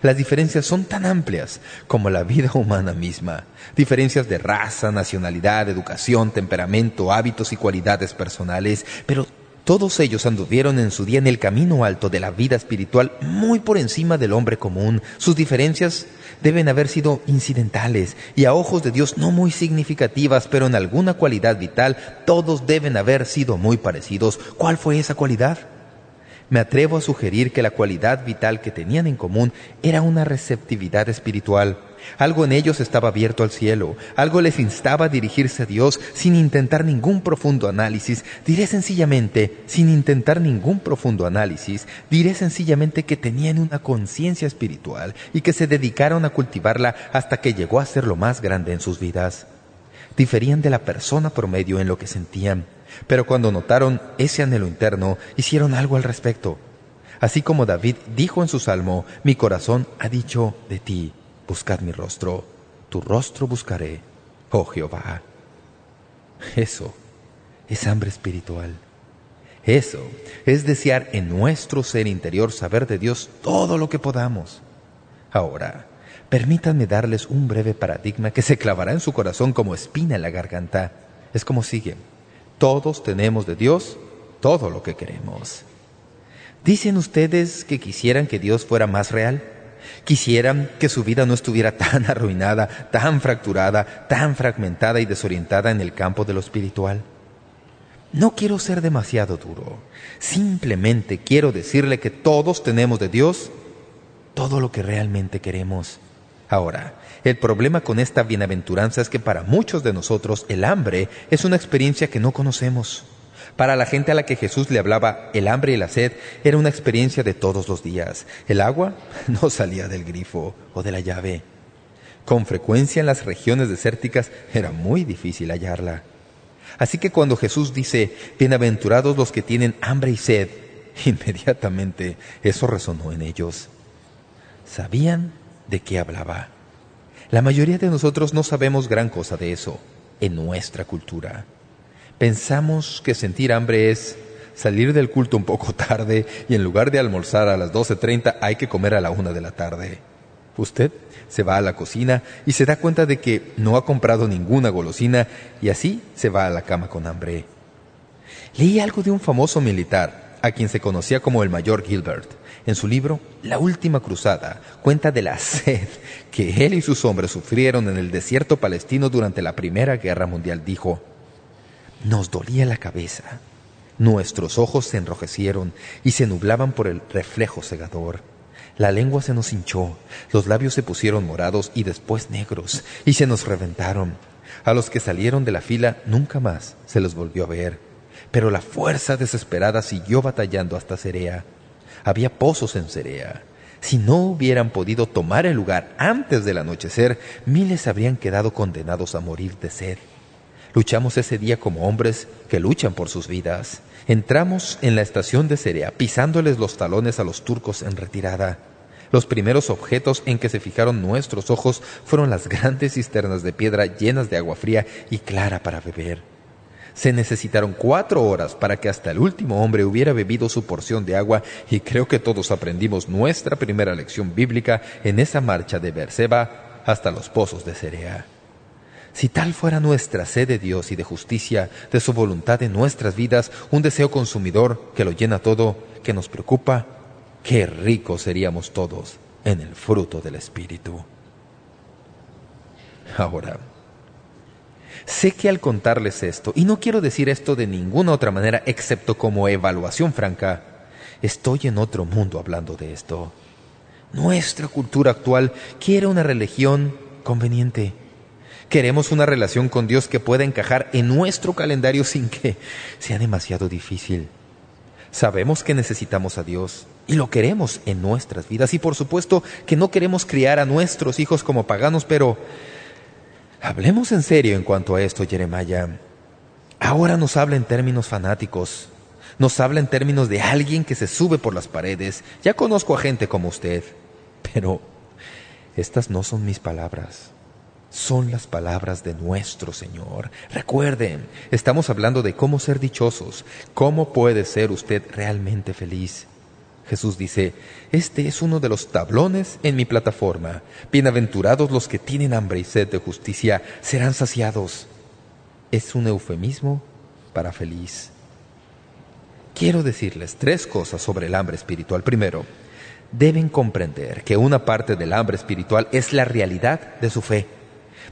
Las diferencias son tan amplias como la vida humana misma. Diferencias de raza, nacionalidad, educación, temperamento, hábitos y cualidades personales. Pero todos ellos anduvieron en su día en el camino alto de la vida espiritual muy por encima del hombre común. Sus diferencias deben haber sido incidentales y a ojos de Dios no muy significativas, pero en alguna cualidad vital todos deben haber sido muy parecidos. ¿Cuál fue esa cualidad? Me atrevo a sugerir que la cualidad vital que tenían en común era una receptividad espiritual. Algo en ellos estaba abierto al cielo, algo les instaba a dirigirse a Dios sin intentar ningún profundo análisis. Diré sencillamente, sin intentar ningún profundo análisis, diré sencillamente que tenían una conciencia espiritual y que se dedicaron a cultivarla hasta que llegó a ser lo más grande en sus vidas. Diferían de la persona promedio en lo que sentían, pero cuando notaron ese anhelo interno, hicieron algo al respecto. Así como David dijo en su salmo, mi corazón ha dicho de ti, Buscad mi rostro, tu rostro buscaré, oh Jehová. Eso es hambre espiritual. Eso es desear en nuestro ser interior saber de Dios todo lo que podamos. Ahora, permítanme darles un breve paradigma que se clavará en su corazón como espina en la garganta. Es como sigue. Todos tenemos de Dios todo lo que queremos. ¿Dicen ustedes que quisieran que Dios fuera más real? Quisieran que su vida no estuviera tan arruinada, tan fracturada, tan fragmentada y desorientada en el campo de lo espiritual. No quiero ser demasiado duro. Simplemente quiero decirle que todos tenemos de Dios todo lo que realmente queremos. Ahora, el problema con esta bienaventuranza es que para muchos de nosotros el hambre es una experiencia que no conocemos. Para la gente a la que Jesús le hablaba, el hambre y la sed era una experiencia de todos los días. El agua no salía del grifo o de la llave. Con frecuencia en las regiones desérticas era muy difícil hallarla. Así que cuando Jesús dice, bienaventurados los que tienen hambre y sed, inmediatamente eso resonó en ellos. Sabían de qué hablaba. La mayoría de nosotros no sabemos gran cosa de eso en nuestra cultura. Pensamos que sentir hambre es salir del culto un poco tarde y en lugar de almorzar a las 12.30 hay que comer a la una de la tarde. Usted se va a la cocina y se da cuenta de que no ha comprado ninguna golosina y así se va a la cama con hambre. Leí algo de un famoso militar, a quien se conocía como el mayor Gilbert. En su libro, La Última Cruzada, cuenta de la sed que él y sus hombres sufrieron en el desierto palestino durante la Primera Guerra Mundial. Dijo, nos dolía la cabeza. Nuestros ojos se enrojecieron y se nublaban por el reflejo cegador. La lengua se nos hinchó, los labios se pusieron morados y después negros, y se nos reventaron. A los que salieron de la fila nunca más se los volvió a ver. Pero la fuerza desesperada siguió batallando hasta Cerea. Había pozos en Cerea. Si no hubieran podido tomar el lugar antes del anochecer, miles habrían quedado condenados a morir de sed. Luchamos ese día como hombres que luchan por sus vidas. Entramos en la estación de Cerea, pisándoles los talones a los turcos en retirada. Los primeros objetos en que se fijaron nuestros ojos fueron las grandes cisternas de piedra llenas de agua fría y clara para beber. Se necesitaron cuatro horas para que hasta el último hombre hubiera bebido su porción de agua y creo que todos aprendimos nuestra primera lección bíblica en esa marcha de Berseba hasta los pozos de Cerea. Si tal fuera nuestra sed de Dios y de justicia, de su voluntad en nuestras vidas, un deseo consumidor que lo llena todo, que nos preocupa, qué ricos seríamos todos en el fruto del Espíritu. Ahora, sé que al contarles esto, y no quiero decir esto de ninguna otra manera excepto como evaluación franca, estoy en otro mundo hablando de esto. Nuestra cultura actual quiere una religión conveniente, Queremos una relación con Dios que pueda encajar en nuestro calendario sin que sea demasiado difícil. Sabemos que necesitamos a Dios y lo queremos en nuestras vidas. Y por supuesto que no queremos criar a nuestros hijos como paganos, pero hablemos en serio en cuanto a esto, Jeremiah. Ahora nos habla en términos fanáticos. Nos habla en términos de alguien que se sube por las paredes. Ya conozco a gente como usted, pero estas no son mis palabras son las palabras de nuestro Señor. Recuerden, estamos hablando de cómo ser dichosos, cómo puede ser usted realmente feliz. Jesús dice, este es uno de los tablones en mi plataforma. Bienaventurados los que tienen hambre y sed de justicia, serán saciados. Es un eufemismo para feliz. Quiero decirles tres cosas sobre el hambre espiritual. Primero, deben comprender que una parte del hambre espiritual es la realidad de su fe.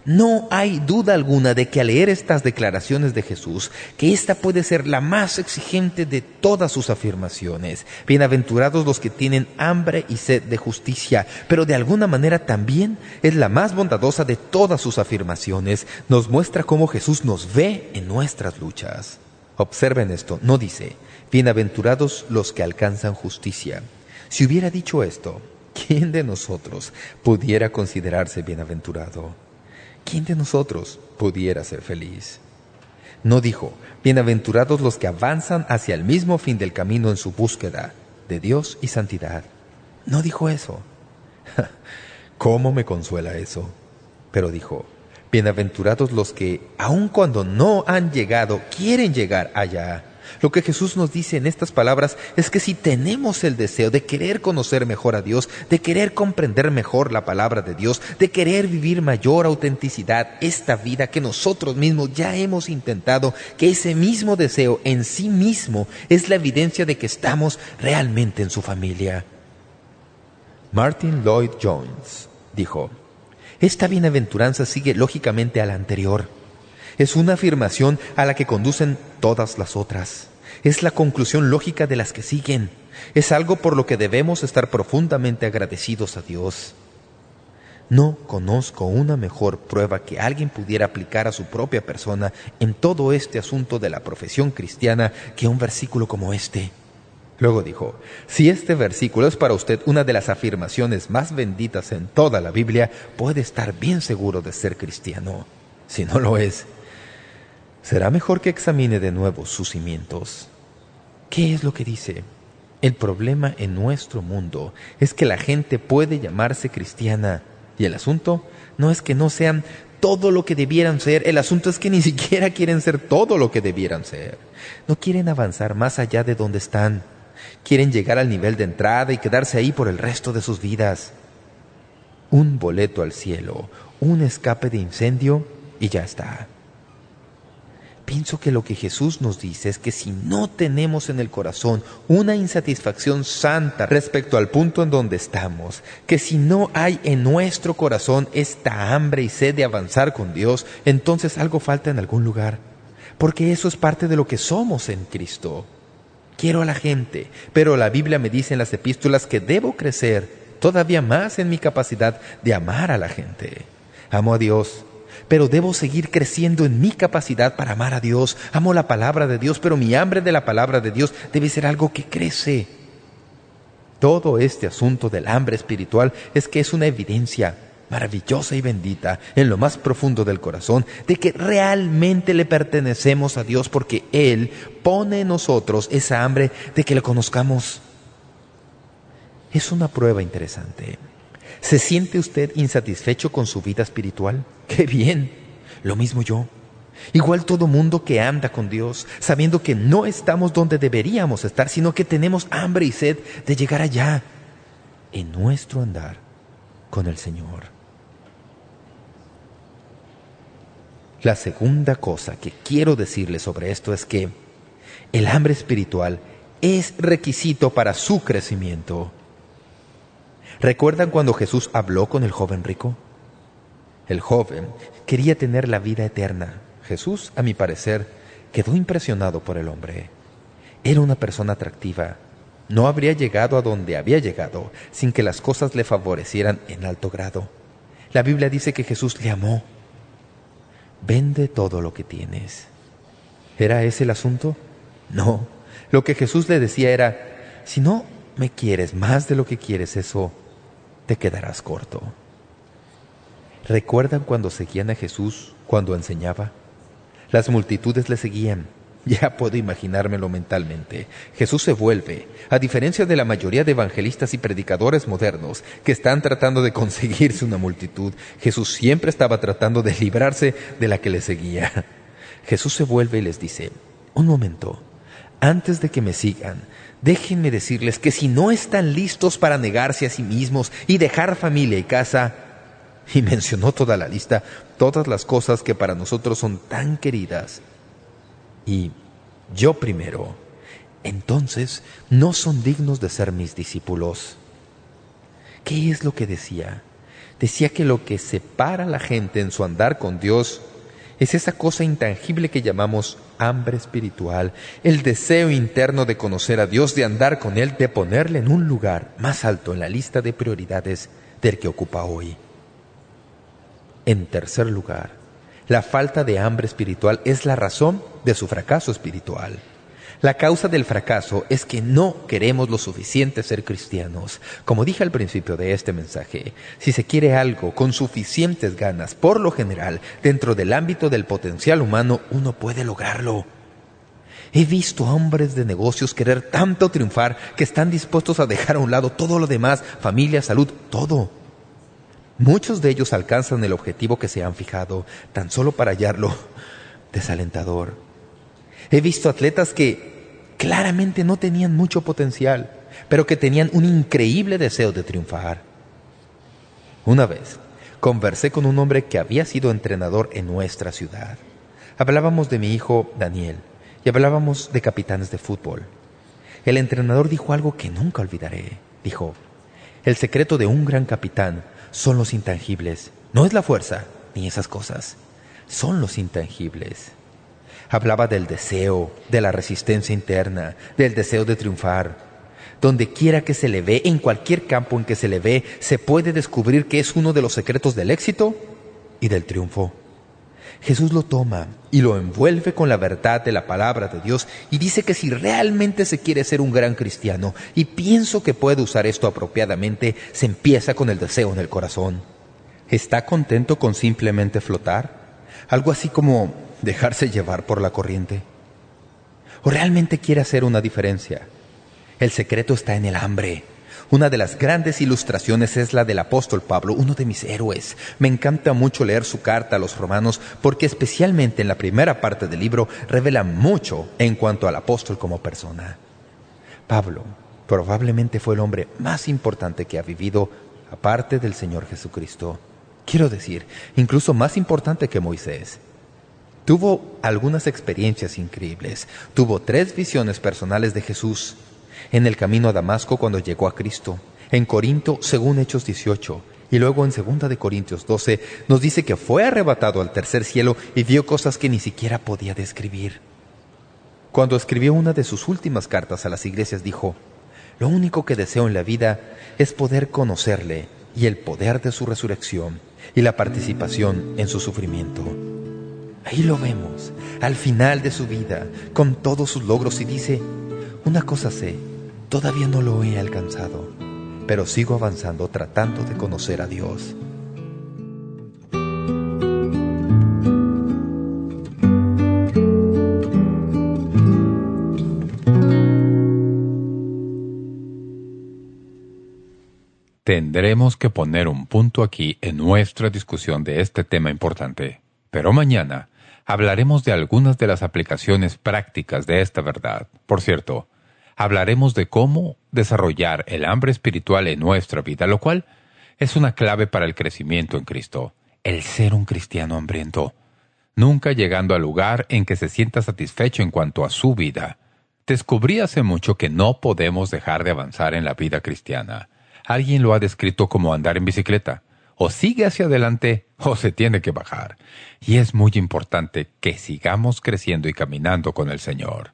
No hay duda alguna de que al leer estas declaraciones de Jesús, que esta puede ser la más exigente de todas sus afirmaciones. Bienaventurados los que tienen hambre y sed de justicia, pero de alguna manera también es la más bondadosa de todas sus afirmaciones. Nos muestra cómo Jesús nos ve en nuestras luchas. Observen esto, no dice, bienaventurados los que alcanzan justicia. Si hubiera dicho esto, ¿quién de nosotros pudiera considerarse bienaventurado? ¿Quién de nosotros pudiera ser feliz? No dijo, bienaventurados los que avanzan hacia el mismo fin del camino en su búsqueda de Dios y santidad. No dijo eso. ¿Cómo me consuela eso? Pero dijo, bienaventurados los que, aun cuando no han llegado, quieren llegar allá. Lo que Jesús nos dice en estas palabras es que si tenemos el deseo de querer conocer mejor a Dios, de querer comprender mejor la palabra de Dios, de querer vivir mayor autenticidad esta vida que nosotros mismos ya hemos intentado, que ese mismo deseo en sí mismo es la evidencia de que estamos realmente en su familia. Martin Lloyd Jones dijo, esta bienaventuranza sigue lógicamente a la anterior es una afirmación a la que conducen todas las otras. Es la conclusión lógica de las que siguen. Es algo por lo que debemos estar profundamente agradecidos a Dios. No conozco una mejor prueba que alguien pudiera aplicar a su propia persona en todo este asunto de la profesión cristiana que un versículo como este. Luego dijo, si este versículo es para usted una de las afirmaciones más benditas en toda la Biblia, puede estar bien seguro de ser cristiano. Si no lo es, será mejor que examine de nuevo sus cimientos. ¿Qué es lo que dice? El problema en nuestro mundo es que la gente puede llamarse cristiana y el asunto no es que no sean todo lo que debieran ser, el asunto es que ni siquiera quieren ser todo lo que debieran ser. No quieren avanzar más allá de donde están. Quieren llegar al nivel de entrada y quedarse ahí por el resto de sus vidas. Un boleto al cielo, un escape de incendio y ya está. Pienso que lo que Jesús nos dice es que si no tenemos en el corazón una insatisfacción santa respecto al punto en donde estamos, que si no hay en nuestro corazón esta hambre y sed de avanzar con Dios, entonces algo falta en algún lugar, porque eso es parte de lo que somos en Cristo. Quiero a la gente, pero la Biblia me dice en las epístolas que debo crecer todavía más en mi capacidad de amar a la gente. Amo a Dios, pero debo seguir creciendo en mi capacidad para amar a Dios. Amo la palabra de Dios, pero mi hambre de la palabra de Dios debe ser algo que crece. Todo este asunto del hambre espiritual es que es una evidencia maravillosa y bendita en lo más profundo del corazón de que realmente le pertenecemos a Dios porque Él pone en nosotros esa hambre de que le conozcamos. Es una prueba interesante. ¿Se siente usted insatisfecho con su vida espiritual? ¡Qué bien! Lo mismo yo. Igual todo mundo que anda con Dios, sabiendo que no estamos donde deberíamos estar, sino que tenemos hambre y sed de llegar allá, en nuestro andar con el Señor. La segunda cosa que quiero decirle sobre esto es que el hambre espiritual es requisito para su crecimiento. ¿Recuerdan cuando Jesús habló con el joven rico? El joven quería tener la vida eterna. Jesús, a mi parecer, quedó impresionado por el hombre. Era una persona atractiva. No habría llegado a donde había llegado sin que las cosas le favorecieran en alto grado. La Biblia dice que Jesús le amó. Vende todo lo que tienes. ¿Era ese el asunto? No. Lo que Jesús le decía era, si no me quieres más de lo que quieres, eso te quedarás corto. ¿Recuerdan cuando seguían a Jesús cuando enseñaba? Las multitudes le seguían. Ya puedo imaginármelo mentalmente. Jesús se vuelve, a diferencia de la mayoría de evangelistas y predicadores modernos que están tratando de conseguirse una multitud, Jesús siempre estaba tratando de librarse de la que le seguía. Jesús se vuelve y les dice, un momento, antes de que me sigan, déjenme decirles que si no están listos para negarse a sí mismos y dejar familia y casa, y mencionó toda la lista, todas las cosas que para nosotros son tan queridas, y yo primero, entonces no son dignos de ser mis discípulos. ¿Qué es lo que decía? Decía que lo que separa a la gente en su andar con Dios es esa cosa intangible que llamamos hambre espiritual, el deseo interno de conocer a Dios, de andar con Él, de ponerle en un lugar más alto en la lista de prioridades del que ocupa hoy. En tercer lugar, la falta de hambre espiritual es la razón de su fracaso espiritual. La causa del fracaso es que no queremos lo suficiente ser cristianos. Como dije al principio de este mensaje, si se quiere algo con suficientes ganas, por lo general, dentro del ámbito del potencial humano, uno puede lograrlo. He visto hombres de negocios querer tanto triunfar que están dispuestos a dejar a un lado todo lo demás, familia, salud, todo. Muchos de ellos alcanzan el objetivo que se han fijado, tan solo para hallarlo desalentador. He visto atletas que claramente no tenían mucho potencial, pero que tenían un increíble deseo de triunfar. Una vez, conversé con un hombre que había sido entrenador en nuestra ciudad. Hablábamos de mi hijo Daniel y hablábamos de capitanes de fútbol. El entrenador dijo algo que nunca olvidaré. Dijo, el secreto de un gran capitán son los intangibles. No es la fuerza, ni esas cosas. Son los intangibles. Hablaba del deseo, de la resistencia interna, del deseo de triunfar. Donde quiera que se le ve, en cualquier campo en que se le ve, se puede descubrir que es uno de los secretos del éxito y del triunfo. Jesús lo toma y lo envuelve con la verdad de la palabra de Dios y dice que si realmente se quiere ser un gran cristiano, y pienso que puede usar esto apropiadamente, se empieza con el deseo en el corazón. ¿Está contento con simplemente flotar? Algo así como dejarse llevar por la corriente? ¿O realmente quiere hacer una diferencia? El secreto está en el hambre. Una de las grandes ilustraciones es la del apóstol Pablo, uno de mis héroes. Me encanta mucho leer su carta a los romanos porque especialmente en la primera parte del libro revela mucho en cuanto al apóstol como persona. Pablo probablemente fue el hombre más importante que ha vivido aparte del Señor Jesucristo. Quiero decir, incluso más importante que Moisés. Tuvo algunas experiencias increíbles. Tuvo tres visiones personales de Jesús en el camino a Damasco cuando llegó a Cristo. En Corinto, según Hechos 18, y luego en 2 de Corintios 12, nos dice que fue arrebatado al tercer cielo y vio cosas que ni siquiera podía describir. Cuando escribió una de sus últimas cartas a las iglesias dijo, «Lo único que deseo en la vida es poder conocerle y el poder de su resurrección y la participación en su sufrimiento». Ahí lo vemos, al final de su vida, con todos sus logros y dice, una cosa sé, todavía no lo he alcanzado, pero sigo avanzando tratando de conocer a Dios. Tendremos que poner un punto aquí en nuestra discusión de este tema importante. Pero mañana hablaremos de algunas de las aplicaciones prácticas de esta verdad. Por cierto, hablaremos de cómo desarrollar el hambre espiritual en nuestra vida, lo cual es una clave para el crecimiento en Cristo, el ser un cristiano hambriento, nunca llegando al lugar en que se sienta satisfecho en cuanto a su vida. Descubrí hace mucho que no podemos dejar de avanzar en la vida cristiana. Alguien lo ha descrito como andar en bicicleta. O sigue hacia adelante o se tiene que bajar. Y es muy importante que sigamos creciendo y caminando con el Señor.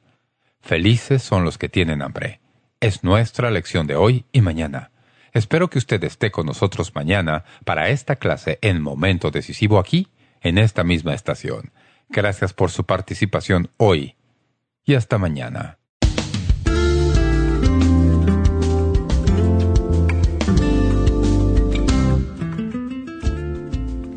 Felices son los que tienen hambre. Es nuestra lección de hoy y mañana. Espero que usted esté con nosotros mañana para esta clase en Momento Decisivo aquí, en esta misma estación. Gracias por su participación hoy y hasta mañana.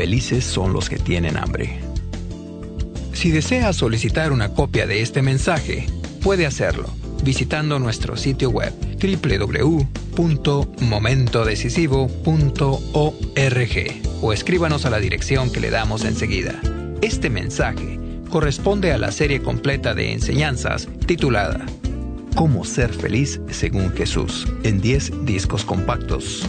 Felices son los que tienen hambre. Si desea solicitar una copia de este mensaje, puede hacerlo visitando nuestro sitio web www.momentodecisivo.org o escríbanos a la dirección que le damos enseguida. Este mensaje corresponde a la serie completa de enseñanzas titulada Cómo ser feliz según Jesús en 10 discos compactos.